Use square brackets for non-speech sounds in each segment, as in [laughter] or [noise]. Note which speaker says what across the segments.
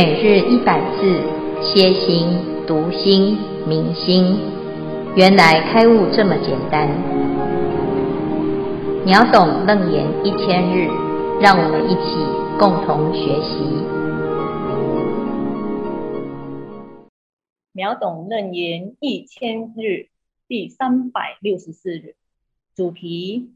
Speaker 1: 每日一百字，歇心、读心、明心，原来开悟这么简单。秒懂楞严一千日，让我们一起共同学习。
Speaker 2: 秒懂楞严一千日第三百六十四日，主题：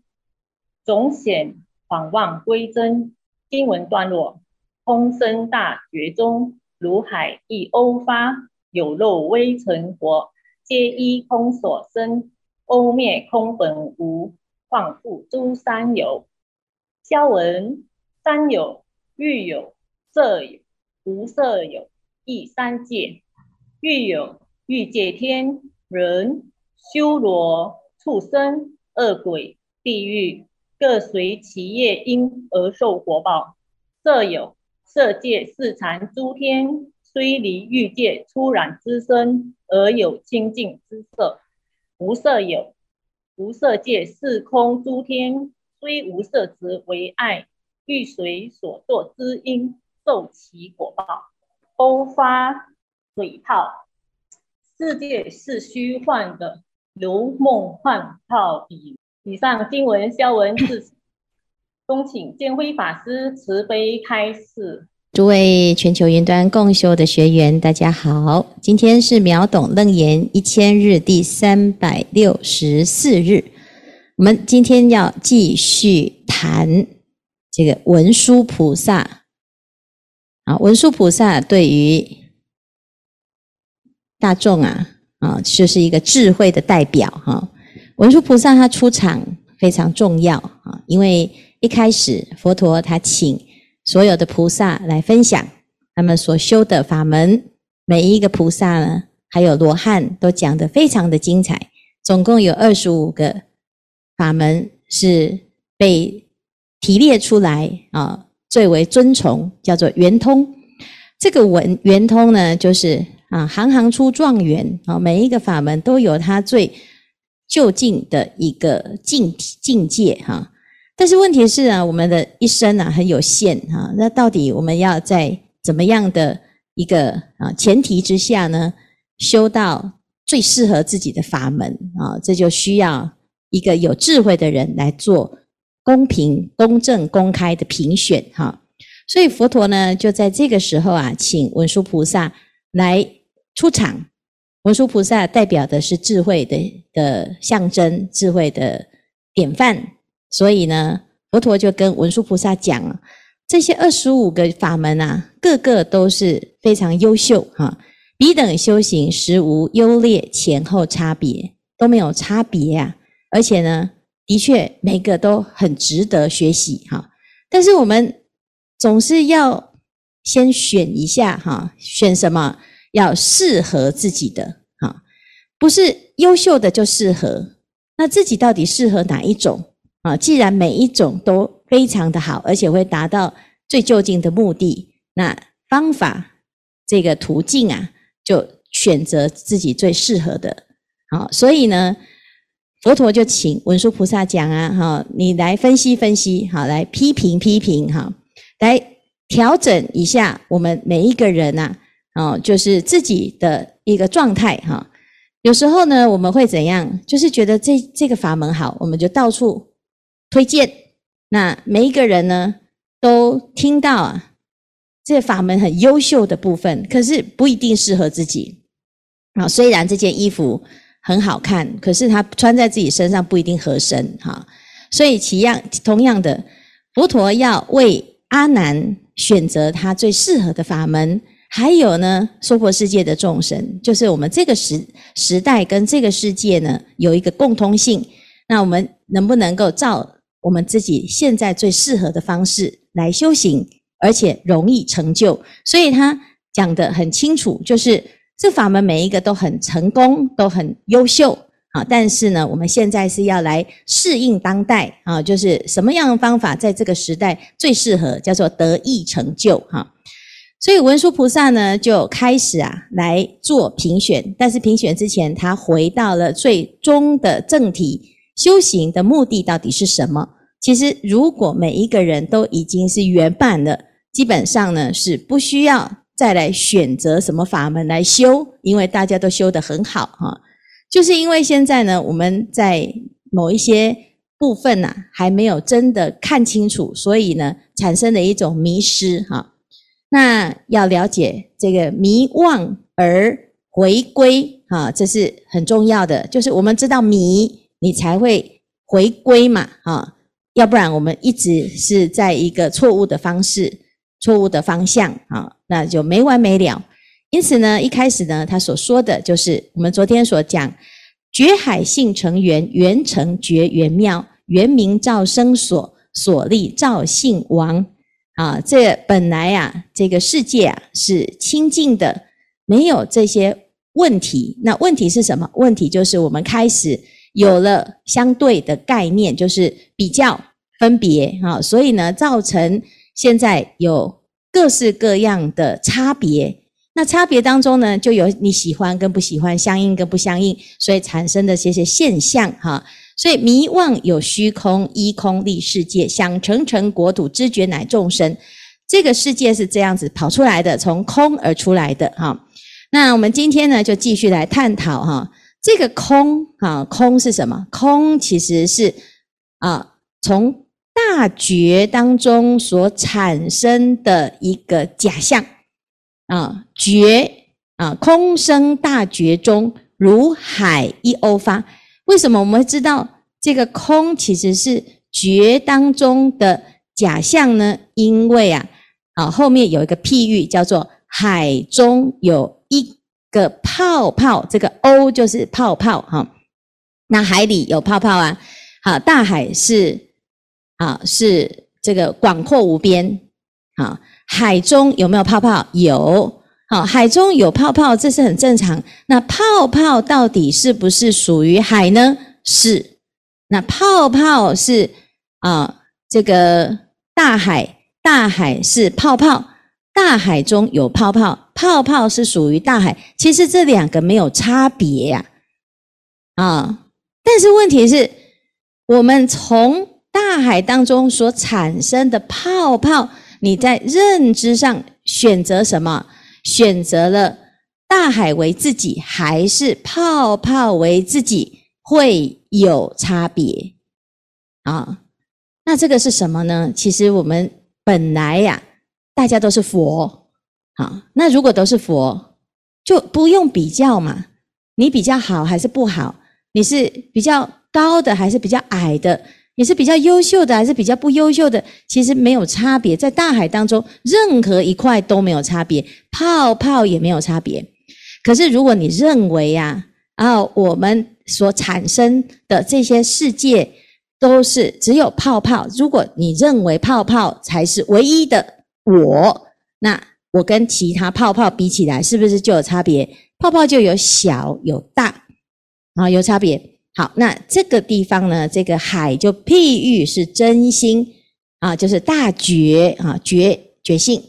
Speaker 2: 总显访望归真。经文段落。空生大觉中，如海一欧发，有漏微尘火，皆依空所生。欧灭空本无，况复诸三有。消文三有，欲有、色有、无色有，亦三界。欲有欲界天、人、修罗、畜生、恶鬼、地狱，各随其业因而受果报。色有。色界四禅诸天，虽离欲界粗染之身，而有清净之色。无色有，无色界四空诸天，虽无色执为爱，欲随所作之因受其果报。欧发水泡，世界是虚幻的，如梦幻泡影。以上经文消文至此。恭请建辉法师慈悲开示。
Speaker 3: 诸位全球云端共修的学员，大家好，今天是秒懂楞严一千日第三百六十四日。我们今天要继续谈这个文殊菩萨啊，文殊菩萨对于大众啊啊，就是一个智慧的代表哈。文殊菩萨他出场非常重要啊，因为一开始佛陀他请。所有的菩萨来分享他们所修的法门，每一个菩萨呢，还有罗汉都讲得非常的精彩。总共有二十五个法门是被提列出来啊，最为尊崇，叫做圆通。这个文圆通呢，就是啊，行行出状元啊，每一个法门都有它最究竟的一个境境界哈。但是问题是啊，我们的一生啊很有限哈，那到底我们要在怎么样的一个啊前提之下呢，修到最适合自己的法门啊？这就需要一个有智慧的人来做公平、公正、公开的评选哈。所以佛陀呢，就在这个时候啊，请文殊菩萨来出场。文殊菩萨代表的是智慧的的象征，智慧的典范。所以呢，佛陀就跟文殊菩萨讲，这些二十五个法门啊，个个都是非常优秀哈，彼等修行实无优劣前后差别，都没有差别啊。而且呢，的确每个都很值得学习哈。但是我们总是要先选一下哈，选什么？要适合自己的哈，不是优秀的就适合，那自己到底适合哪一种？啊，既然每一种都非常的好，而且会达到最究竟的目的，那方法这个途径啊，就选择自己最适合的。好，所以呢，佛陀就请文殊菩萨讲啊，哈，你来分析分析，好，来批评批评，哈，来调整一下我们每一个人呐，哦，就是自己的一个状态，哈。有时候呢，我们会怎样？就是觉得这这个法门好，我们就到处。推荐，那每一个人呢，都听到啊，这法门很优秀的部分，可是不一定适合自己啊。虽然这件衣服很好看，可是它穿在自己身上不一定合身哈。所以，其样同样的，佛陀要为阿难选择他最适合的法门，还有呢，娑婆世界的众生，就是我们这个时时代跟这个世界呢，有一个共通性。那我们能不能够照我们自己现在最适合的方式来修行，而且容易成就，所以他讲得很清楚，就是这法门每一个都很成功，都很优秀啊。但是呢，我们现在是要来适应当代啊，就是什么样的方法在这个时代最适合，叫做得意成就哈。所以文殊菩萨呢就开始啊来做评选，但是评选之前，他回到了最终的正题。修行的目的到底是什么？其实，如果每一个人都已经是圆满了，基本上呢是不需要再来选择什么法门来修，因为大家都修得很好哈。就是因为现在呢，我们在某一些部分呐，还没有真的看清楚，所以呢，产生了一种迷失哈。那要了解这个迷妄而回归哈，这是很重要的。就是我们知道迷，你才会回归嘛哈。要不然我们一直是在一个错误的方式。错误的方向啊，那就没完没了。因此呢，一开始呢，他所说的就是我们昨天所讲，觉海性成圆，圆成觉圆妙，圆明照生所，所立照性王啊。这本来啊，这个世界啊是清净的，没有这些问题。那问题是什么？问题就是我们开始有了相对的概念，就是比较分别啊，所以呢，造成。现在有各式各样的差别，那差别当中呢，就有你喜欢跟不喜欢，相应跟不相应，所以产生的这些现象哈。所以迷妄有虚空，依空立世界，想成成国土，知觉乃众生。这个世界是这样子跑出来的，从空而出来的哈。那我们今天呢，就继续来探讨哈，这个空啊，空是什么？空其实是啊，从大觉当中所产生的一个假象啊，觉啊，空生大觉中，如海一欧发。为什么我们会知道这个空其实是觉当中的假象呢？因为啊，啊后面有一个譬喻叫做海中有一个泡泡，这个 O 就是泡泡哈。那海里有泡泡啊，好，大海是。啊，是这个广阔无边。啊，海中有没有泡泡？有。好，海中有泡泡，这是很正常。那泡泡到底是不是属于海呢？是。那泡泡是啊，这个大海，大海是泡泡，大海中有泡泡，泡泡是属于大海。其实这两个没有差别呀。啊，但是问题是，我们从大海当中所产生的泡泡，你在认知上选择什么？选择了大海为自己，还是泡泡为自己？会有差别啊？那这个是什么呢？其实我们本来呀，大家都是佛，好，那如果都是佛，就不用比较嘛。你比较好还是不好？你是比较高的还是比较矮的？你是比较优秀的还是比较不优秀的？其实没有差别，在大海当中，任何一块都没有差别，泡泡也没有差别。可是如果你认为呀，啊，我们所产生的这些世界都是只有泡泡，如果你认为泡泡才是唯一的我，那我跟其他泡泡比起来，是不是就有差别？泡泡就有小有大，啊，有差别。好，那这个地方呢，这个海就譬喻是真心啊，就是大觉啊，觉觉性，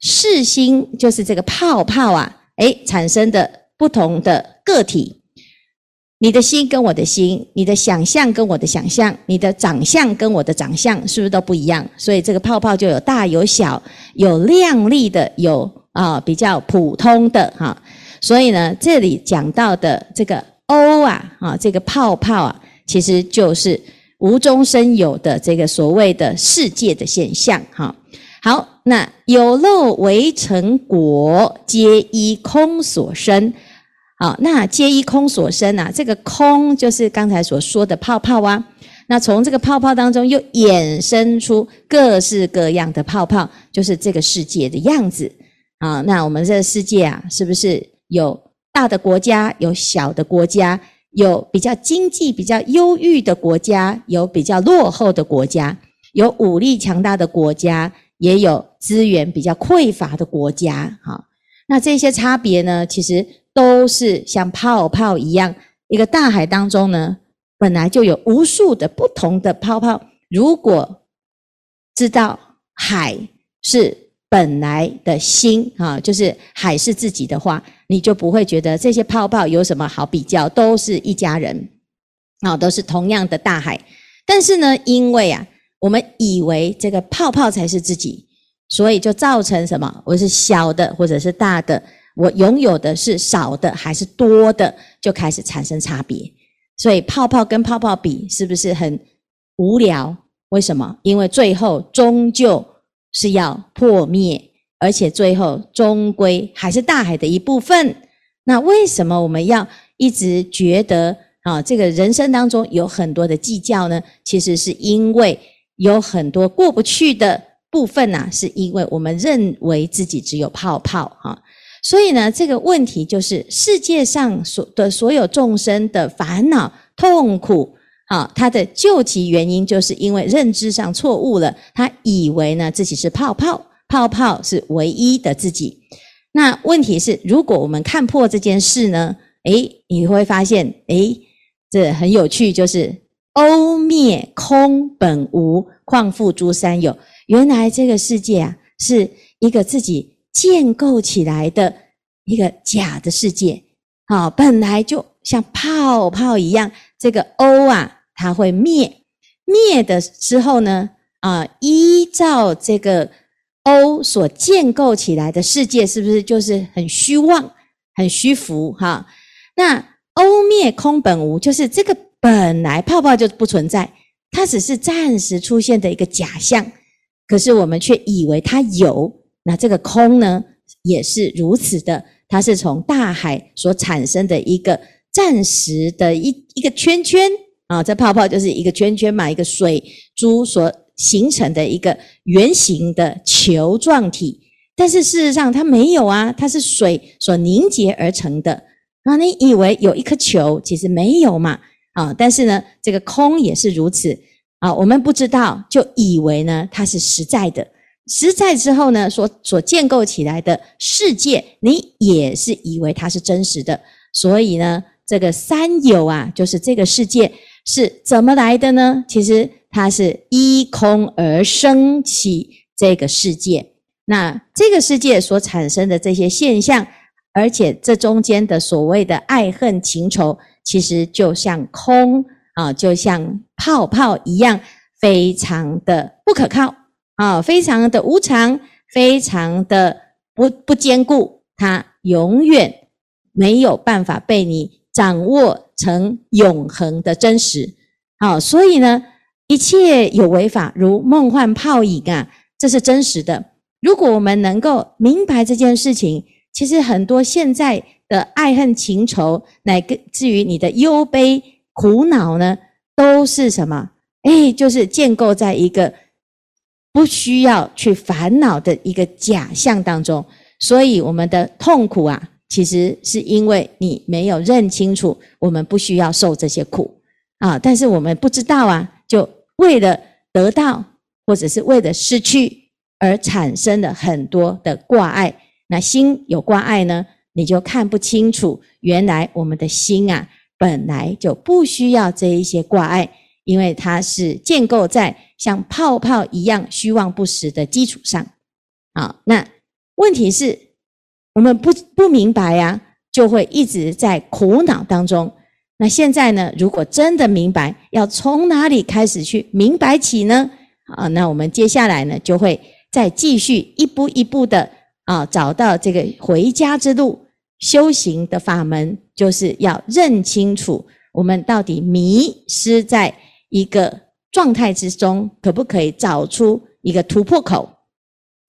Speaker 3: 识心就是这个泡泡啊，诶，产生的不同的个体，你的心跟我的心，你的想象跟我的想象，你的长相跟我的长相，是不是都不一样？所以这个泡泡就有大有小，有亮丽的，有啊比较普通的哈。所以呢，这里讲到的这个。欧啊，啊，这个泡泡啊，其实就是无中生有的这个所谓的世界的现象。哈，好，那有漏为成果，皆依空所生。好，那皆依空所生啊，这个空就是刚才所说的泡泡啊。那从这个泡泡当中又衍生出各式各样的泡泡，就是这个世界的样子。啊，那我们这个世界啊，是不是有？大的国家有小的国家，有比较经济比较优裕的国家，有比较落后的国家，有武力强大的国家，也有资源比较匮乏的国家。哈，那这些差别呢，其实都是像泡泡一样，一个大海当中呢，本来就有无数的不同的泡泡。如果知道海是。本来的心啊，就是海是自己的话，你就不会觉得这些泡泡有什么好比较，都是一家人啊，都是同样的大海。但是呢，因为啊，我们以为这个泡泡才是自己，所以就造成什么？我是小的或者是大的，我拥有的是少的还是多的，就开始产生差别。所以泡泡跟泡泡比，是不是很无聊？为什么？因为最后终究是要破灭，而且最后终归还是大海的一部分。那为什么我们要一直觉得啊，这个人生当中有很多的计较呢？其实是因为有很多过不去的。部分呢、啊，是因为我们认为自己只有泡泡哈，所以呢，这个问题就是世界上所的所有众生的烦恼痛苦啊，它的究其原因，就是因为认知上错误了，他以为呢自己是泡泡，泡泡是唯一的自己。那问题是，如果我们看破这件事呢，诶，你会发现，诶，这很有趣，就是欧灭空本无，况复诸三有。原来这个世界啊，是一个自己建构起来的一个假的世界。好，本来就像泡泡一样，这个 “O” 啊，它会灭，灭的时候呢，啊，依照这个 “O” 所建构起来的世界，是不是就是很虚妄、很虚浮？哈，那 “O” 灭空本无，就是这个本来泡泡就不存在，它只是暂时出现的一个假象。可是我们却以为它有，那这个空呢，也是如此的，它是从大海所产生的一个暂时的一一个圈圈啊，这泡泡就是一个圈圈嘛，一个水珠所形成的一个圆形的球状体。但是事实上它没有啊，它是水所凝结而成的。啊，你以为有一颗球，其实没有嘛？啊，但是呢，这个空也是如此。啊，我们不知道，就以为呢它是实在的。实在之后呢，所所建构起来的世界，你也是以为它是真实的。所以呢，这个三有啊，就是这个世界是怎么来的呢？其实它是依空而生起这个世界。那这个世界所产生的这些现象，而且这中间的所谓的爱恨情仇，其实就像空。啊，就像泡泡一样，非常的不可靠啊，非常的无常，非常的不不坚固，它永远没有办法被你掌握成永恒的真实。好，所以呢，一切有为法如梦幻泡影啊，这是真实的。如果我们能够明白这件事情，其实很多现在的爱恨情仇，乃至于你的忧悲。苦恼呢，都是什么？哎，就是建构在一个不需要去烦恼的一个假象当中。所以我们的痛苦啊，其实是因为你没有认清楚，我们不需要受这些苦啊。但是我们不知道啊，就为了得到或者是为了失去而产生了很多的挂碍。那心有挂碍呢，你就看不清楚，原来我们的心啊。本来就不需要这一些挂碍，因为它是建构在像泡泡一样虚妄不实的基础上。啊，那问题是，我们不不明白呀，就会一直在苦恼当中。那现在呢，如果真的明白，要从哪里开始去明白起呢？啊，那我们接下来呢，就会再继续一步一步的啊，找到这个回家之路。修行的法门就是要认清楚，我们到底迷失在一个状态之中，可不可以找出一个突破口？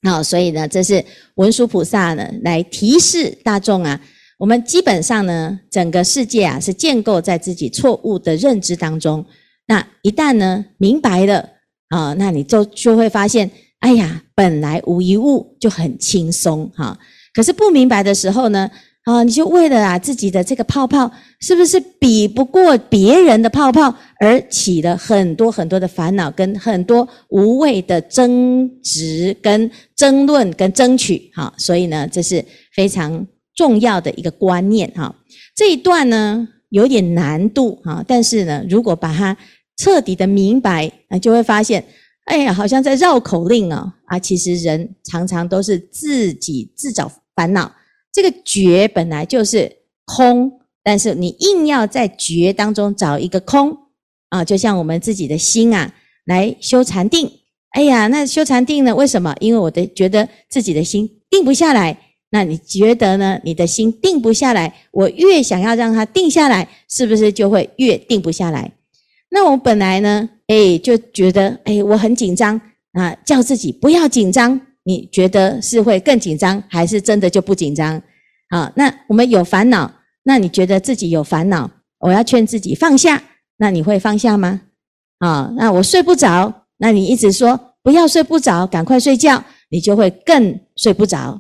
Speaker 3: 好，所以呢，这是文殊菩萨呢来提示大众啊，我们基本上呢，整个世界啊是建构在自己错误的认知当中。那一旦呢明白了啊，那你就就会发现，哎呀，本来无一物就很轻松哈。可是不明白的时候呢？啊，你就为了啊自己的这个泡泡，是不是比不过别人的泡泡，而起了很多很多的烦恼，跟很多无谓的争执、跟争论、跟争取？哈，所以呢，这是非常重要的一个观念哈。这一段呢有点难度哈，但是呢，如果把它彻底的明白，啊，就会发现，哎呀，好像在绕口令哦啊，其实人常常都是自己自找烦恼。这个觉本来就是空，但是你硬要在觉当中找一个空啊，就像我们自己的心啊，来修禅定哎呀，那修禅定呢？为什么？因为我的觉得自己的心定不下来。那你觉得呢？你的心定不下来，我越想要让它定下来，是不是就会越定不下来？那我本来呢，哎，就觉得哎，我很紧张啊，叫自己不要紧张。你觉得是会更紧张，还是真的就不紧张？啊，那我们有烦恼，那你觉得自己有烦恼，我要劝自己放下，那你会放下吗？啊，那我睡不着，那你一直说不要睡不着，赶快睡觉，你就会更睡不着。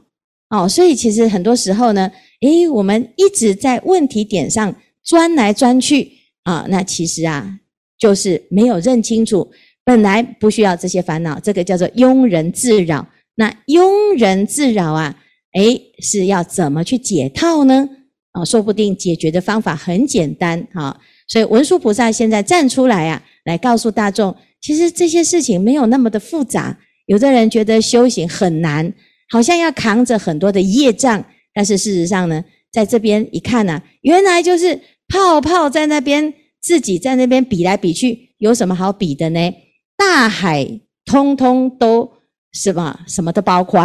Speaker 3: 哦，所以其实很多时候呢，诶，我们一直在问题点上钻来钻去啊，那其实啊，就是没有认清楚，本来不需要这些烦恼，这个叫做庸人自扰。那庸人自扰啊，诶，是要怎么去解套呢？啊，说不定解决的方法很简单哈。所以文殊菩萨现在站出来啊，来告诉大众，其实这些事情没有那么的复杂。有的人觉得修行很难，好像要扛着很多的业障，但是事实上呢，在这边一看呢，原来就是泡泡在那边，自己在那边比来比去，有什么好比的呢？大海通通都。是吧？什么都包括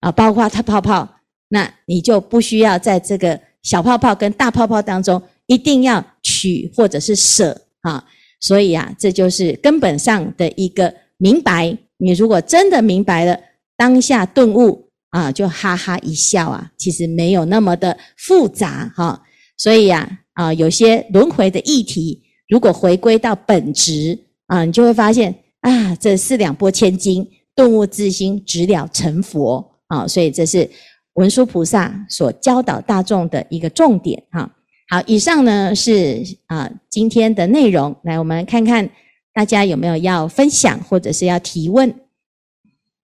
Speaker 3: 啊，包括它泡泡，那你就不需要在这个小泡泡跟大泡泡当中一定要取或者是舍啊。所以啊，这就是根本上的一个明白。你如果真的明白了，当下顿悟啊，就哈哈一笑啊，其实没有那么的复杂哈。所以呀，啊，有些轮回的议题，如果回归到本质啊，你就会发现啊，这四两拨千斤。顿悟自心，直了成佛啊！所以这是文殊菩萨所教导大众的一个重点哈。好，以上呢是啊今天的内容。来，我们看看大家有没有要分享或者是要提问。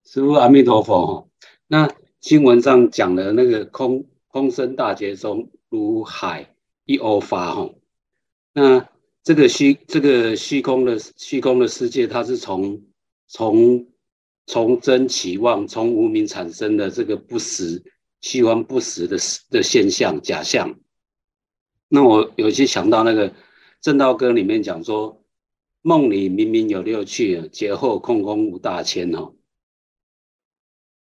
Speaker 4: 师父阿弥陀佛。那经文上讲的那个空空生大劫中，如海一欧发哈。那这个虚这个虚空的虚空的世界，它是从从从真起妄，从无明产生的这个不实、虚幻不实的的现象、假象。那我有些想到那个《正道歌》里面讲说，梦里明明有六趣，劫后空空无大千哦。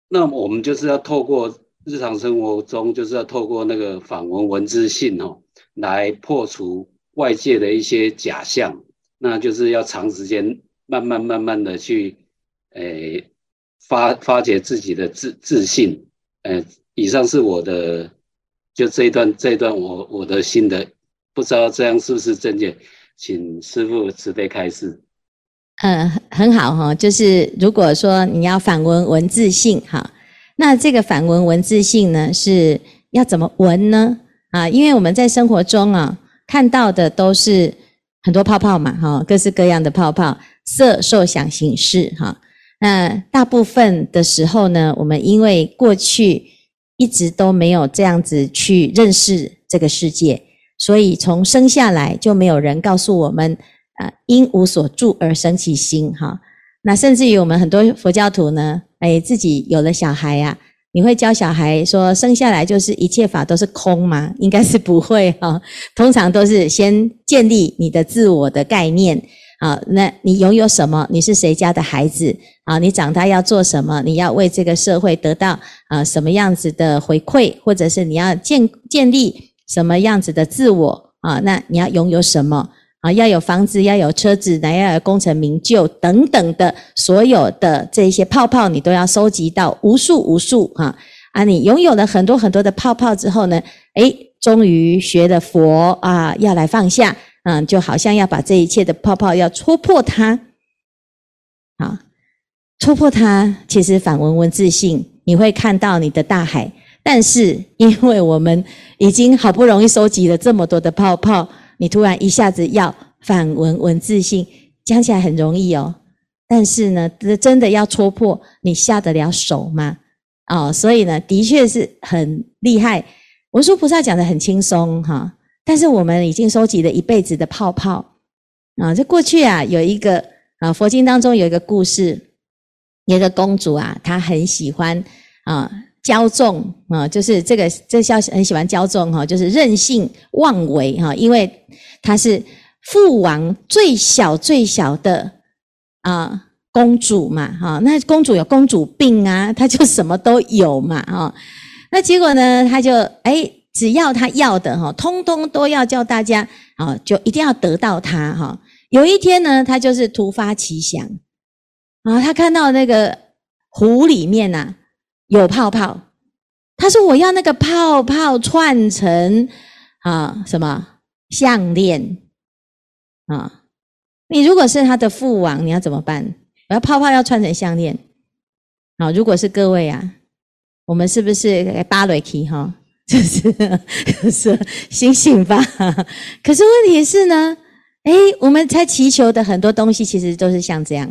Speaker 4: 那我们就是要透过日常生活中，就是要透过那个梵文文字性哦，来破除外界的一些假象。那就是要长时间、慢慢、慢慢的去。诶，发发掘自己的自自信。诶，以上是我的，就这一段这一段我我的心得，不知道这样是不是正确？请师父慈悲开示。
Speaker 3: 嗯，很好哈，就是如果说你要反闻文字性哈，那这个反闻文字性呢，是要怎么闻呢？啊，因为我们在生活中啊看到的都是很多泡泡嘛哈，各式各样的泡泡，色受想行识哈。那大部分的时候呢，我们因为过去一直都没有这样子去认识这个世界，所以从生下来就没有人告诉我们，啊，因无所住而生其心，哈。那甚至于我们很多佛教徒呢，哎，自己有了小孩呀，你会教小孩说，生下来就是一切法都是空吗？应该是不会哈，通常都是先建立你的自我的概念。啊，那你拥有什么？你是谁家的孩子？啊，你长大要做什么？你要为这个社会得到啊什么样子的回馈，或者是你要建建立什么样子的自我？啊，那你要拥有什么？啊，要有房子，要有车子，那要有功成名就等等的，所有的这些泡泡，你都要收集到无数无数啊！啊，你拥有了很多很多的泡泡之后呢，诶，终于学了佛啊，要来放下。嗯，就好像要把这一切的泡泡要戳破它，啊，戳破它，其实反文文自性，你会看到你的大海。但是，因为我们已经好不容易收集了这么多的泡泡，你突然一下子要反文文自性，讲起来很容易哦。但是呢，真的要戳破，你下得了手吗？哦，所以呢，的确是很厉害。文殊菩萨讲得很轻松，哈。但是我们已经收集了一辈子的泡泡啊！这过去啊，有一个啊，佛经当中有一个故事，有一个公主啊，她很喜欢啊骄纵啊，就是这个这叫很喜欢骄纵哈，就是任性妄为哈，因为她是父王最小最小的啊公主嘛，哈，那公主有公主病啊，她就什么都有嘛，哈。那结果呢，她就哎，只要他要的哈，通通都要叫大家啊，就一定要得到他哈。有一天呢，他就是突发奇想啊，他看到那个湖里面呐有泡泡，他说我要那个泡泡串成啊什么项链啊。你如果是他的父王，你要怎么办？我要泡泡要串成项链。啊，如果是各位啊，我们是不是芭蕾 key 哈？[laughs] 就是，就是醒醒吧。可是问题是呢，哎，我们在祈求的很多东西，其实都是像这样。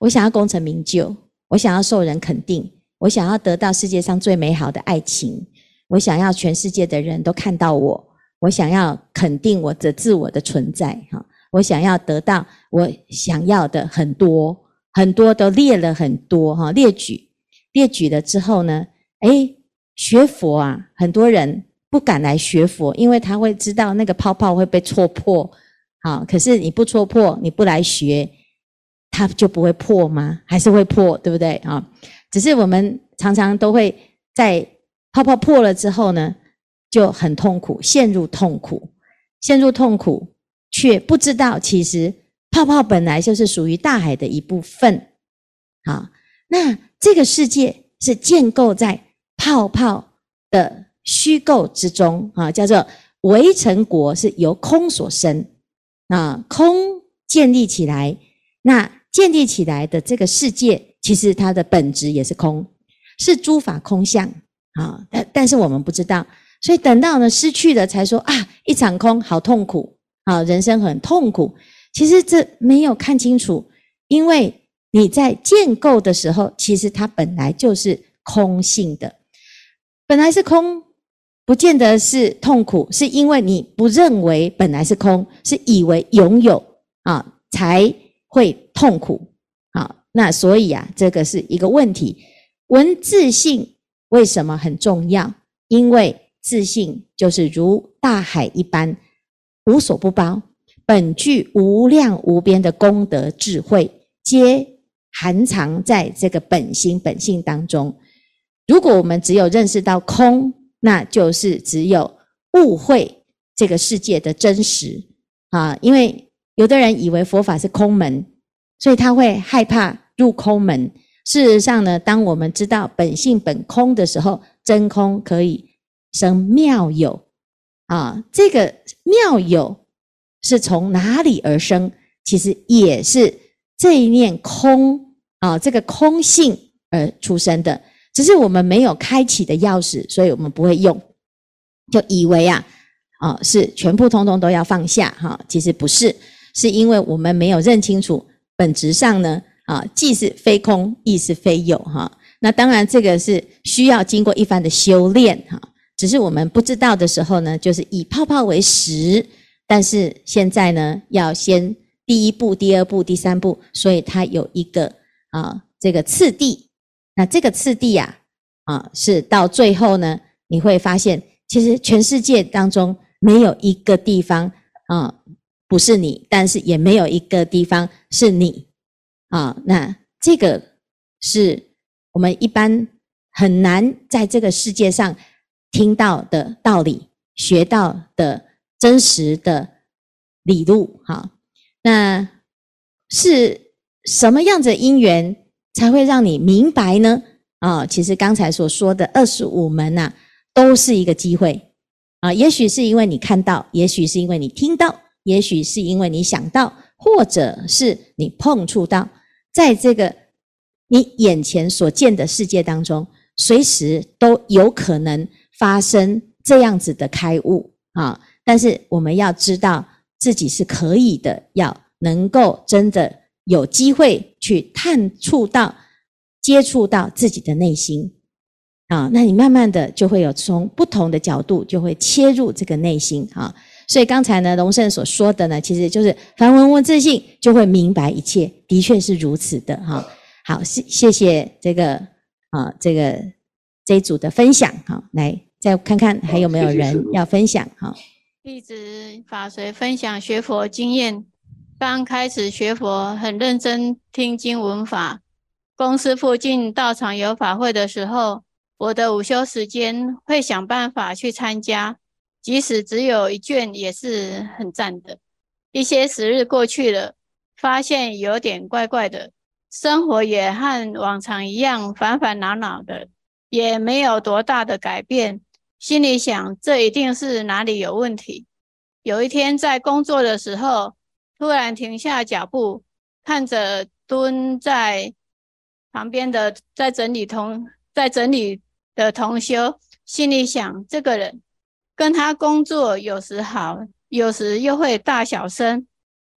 Speaker 3: 我想要功成名就，我想要受人肯定，我想要得到世界上最美好的爱情，我想要全世界的人都看到我，我想要肯定我的自我的存在哈。我想要得到我想要的很多很多都列了很多哈，列举列举了之后呢，诶，学佛啊，很多人不敢来学佛，因为他会知道那个泡泡会被戳破，好，可是你不戳破，你不来学，它就不会破吗？还是会破，对不对啊？只是我们常常都会在泡泡破了之后呢，就很痛苦，陷入痛苦，陷入痛苦。却不知道，其实泡泡本来就是属于大海的一部分。好，那这个世界是建构在泡泡的虚构之中啊，叫做围城国是由空所生啊，空建立起来，那建立起来的这个世界，其实它的本质也是空，是诸法空相啊。但但是我们不知道，所以等到呢失去了，才说啊，一场空，好痛苦。啊，人生很痛苦。其实这没有看清楚，因为你在建构的时候，其实它本来就是空性的，本来是空，不见得是痛苦，是因为你不认为本来是空，是以为拥有啊才会痛苦。啊，那所以啊，这个是一个问题。文自性为什么很重要？因为自性就是如大海一般。无所不包，本具无量无边的功德智慧，皆含藏在这个本心本性当中。如果我们只有认识到空，那就是只有误会这个世界的真实啊！因为有的人以为佛法是空门，所以他会害怕入空门。事实上呢，当我们知道本性本空的时候，真空可以生妙有。啊，这个妙有是从哪里而生？其实也是这一念空啊，这个空性而出生的。只是我们没有开启的钥匙，所以我们不会用，就以为啊，啊是全部通通都要放下哈。其实不是，是因为我们没有认清楚本质上呢，啊既是非空，亦是非有哈。那当然这个是需要经过一番的修炼哈。只是我们不知道的时候呢，就是以泡泡为实。但是现在呢，要先第一步、第二步、第三步，所以它有一个啊这个次第。那这个次第呀，啊是到最后呢，你会发现，其实全世界当中没有一个地方啊不是你，但是也没有一个地方是你啊。那这个是我们一般很难在这个世界上。听到的道理，学到的真实的理路，哈，那是什么样的因缘才会让你明白呢？啊，其实刚才所说的二十五门呐，都是一个机会啊。也许是因为你看到，也许是因为你听到，也许是因为你想到，或者是你碰触到，在这个你眼前所见的世界当中，随时都有可能。发生这样子的开悟啊！但是我们要知道自己是可以的，要能够真的有机会去探触到、接触到自己的内心啊！那你慢慢的就会有从不同的角度就会切入这个内心啊！所以刚才呢，龙胜所说的呢，其实就是凡闻问自信，就会明白一切，的确是如此的哈！好，谢谢谢这个啊，这个这一组的分享哈，来。再看看还有没有人要分享哈？
Speaker 5: 弟子法随分享学佛经验，刚开始学佛，很认真听经闻法。公司附近道场有法会的时候，我的午休时间会想办法去参加，即使只有一卷，也是很赞的。一些时日过去了，发现有点怪怪的，生活也和往常一样烦烦恼恼的，也没有多大的改变。心里想，这一定是哪里有问题。有一天在工作的时候，突然停下脚步，看着蹲在旁边的在整理同在整理的同修，心里想：这个人跟他工作有时好，有时又会大小声，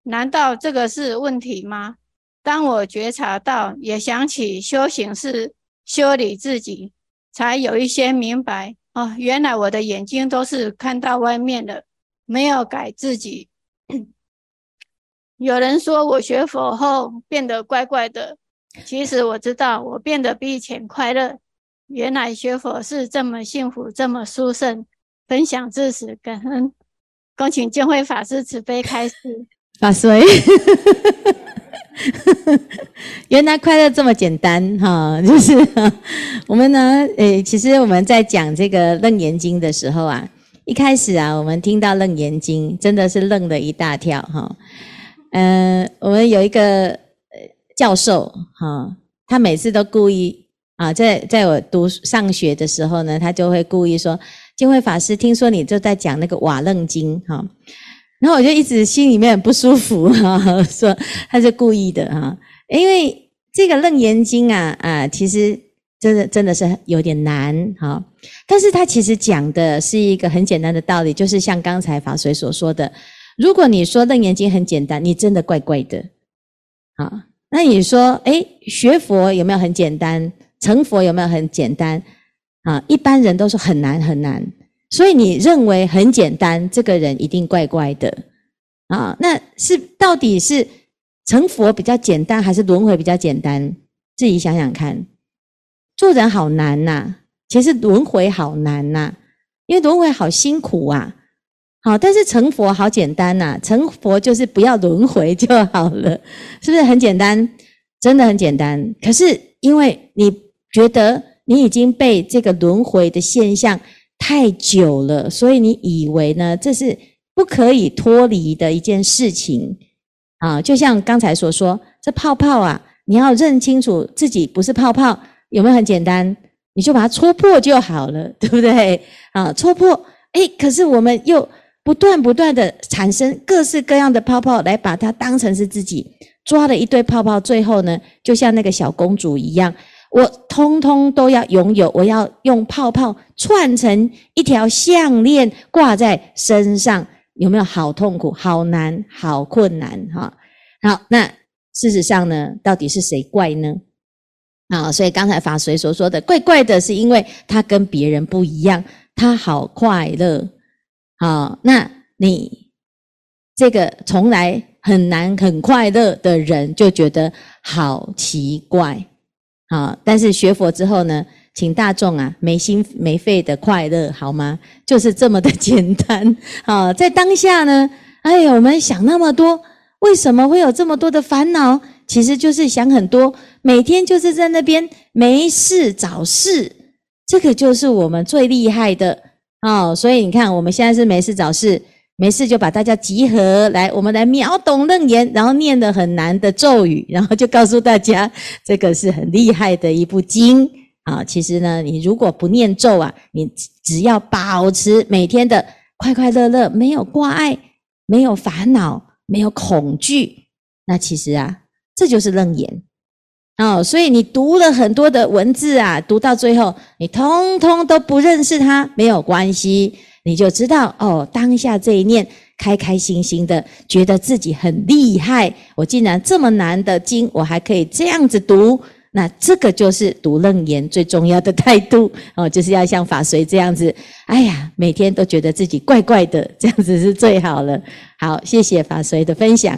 Speaker 5: 难道这个是问题吗？当我觉察到，也想起修行是修理自己，才有一些明白哦，原来我的眼睛都是看到外面的，没有改自己。有人说我学佛后变得怪怪的。其实我知道，我变得比以前快乐。原来学佛是这么幸福，这么殊胜。分享至此，感恩。恭请见辉法师慈悲开示。[laughs]
Speaker 3: 法随，原来快乐这么简单哈！就是我们呢，诶，其实我们在讲这个《楞严经》的时候啊，一开始啊，我们听到《楞严经》，真的是愣了一大跳哈。嗯，我们有一个。教授哈，他每次都故意啊，在在我读上学的时候呢，他就会故意说：“金慧法师，听说你就在讲那个瓦楞经哈。”然后我就一直心里面不舒服哈，[laughs] 说他是故意的哈，因为这个楞严经啊啊，其实真的真的是有点难哈。但是他其实讲的是一个很简单的道理，就是像刚才法随所说的，如果你说楞严经很简单，你真的怪怪的啊。那你说，诶，学佛有没有很简单？成佛有没有很简单？啊，一般人都说很难很难。所以你认为很简单，这个人一定怪怪的啊？那是到底是成佛比较简单，还是轮回比较简单？自己想想看。做人好难呐，其实轮回好难呐，因为轮回好辛苦啊。好，但是成佛好简单呐、啊，成佛就是不要轮回就好了，[laughs] 是不是很简单？真的很简单。可是因为你觉得你已经被这个轮回的现象太久了，所以你以为呢，这是不可以脱离的一件事情啊。就像刚才所说，这泡泡啊，你要认清楚自己不是泡泡，有没有很简单？你就把它戳破就好了，对不对？啊，戳破，诶，可是我们又。不断不断的产生各式各样的泡泡，来把它当成是自己抓了一堆泡泡，最后呢，就像那个小公主一样，我通通都要拥有，我要用泡泡串成一条项链挂在身上，有没有好痛苦、好难、好困难？哈，好，那事实上呢，到底是谁怪呢？啊，所以刚才法随所说的怪怪的，是因为他跟别人不一样，他好快乐。好，那你这个从来很难很快乐的人就觉得好奇怪。好，但是学佛之后呢，请大众啊没心没肺的快乐好吗？就是这么的 [laughs] 简单。好，在当下呢，哎呀，我们想那么多，为什么会有这么多的烦恼？其实就是想很多，每天就是在那边没事找事，这个就是我们最厉害的。哦，所以你看，我们现在是没事找事，没事就把大家集合来，我们来秒懂楞严，然后念的很难的咒语，然后就告诉大家，这个是很厉害的一部经啊。其实呢，你如果不念咒啊，你只要保持每天的快快乐乐，没有挂碍，没有烦恼，没有恐惧，那其实啊，这就是楞严。哦，所以你读了很多的文字啊，读到最后，你通通都不认识它，没有关系，你就知道哦，当下这一念，开开心心的，觉得自己很厉害，我竟然这么难的经，我还可以这样子读，那这个就是读楞严最重要的态度 [laughs] 哦，就是要像法随这样子，哎呀，每天都觉得自己怪怪的，这样子是最好了。好，谢谢法随的分享。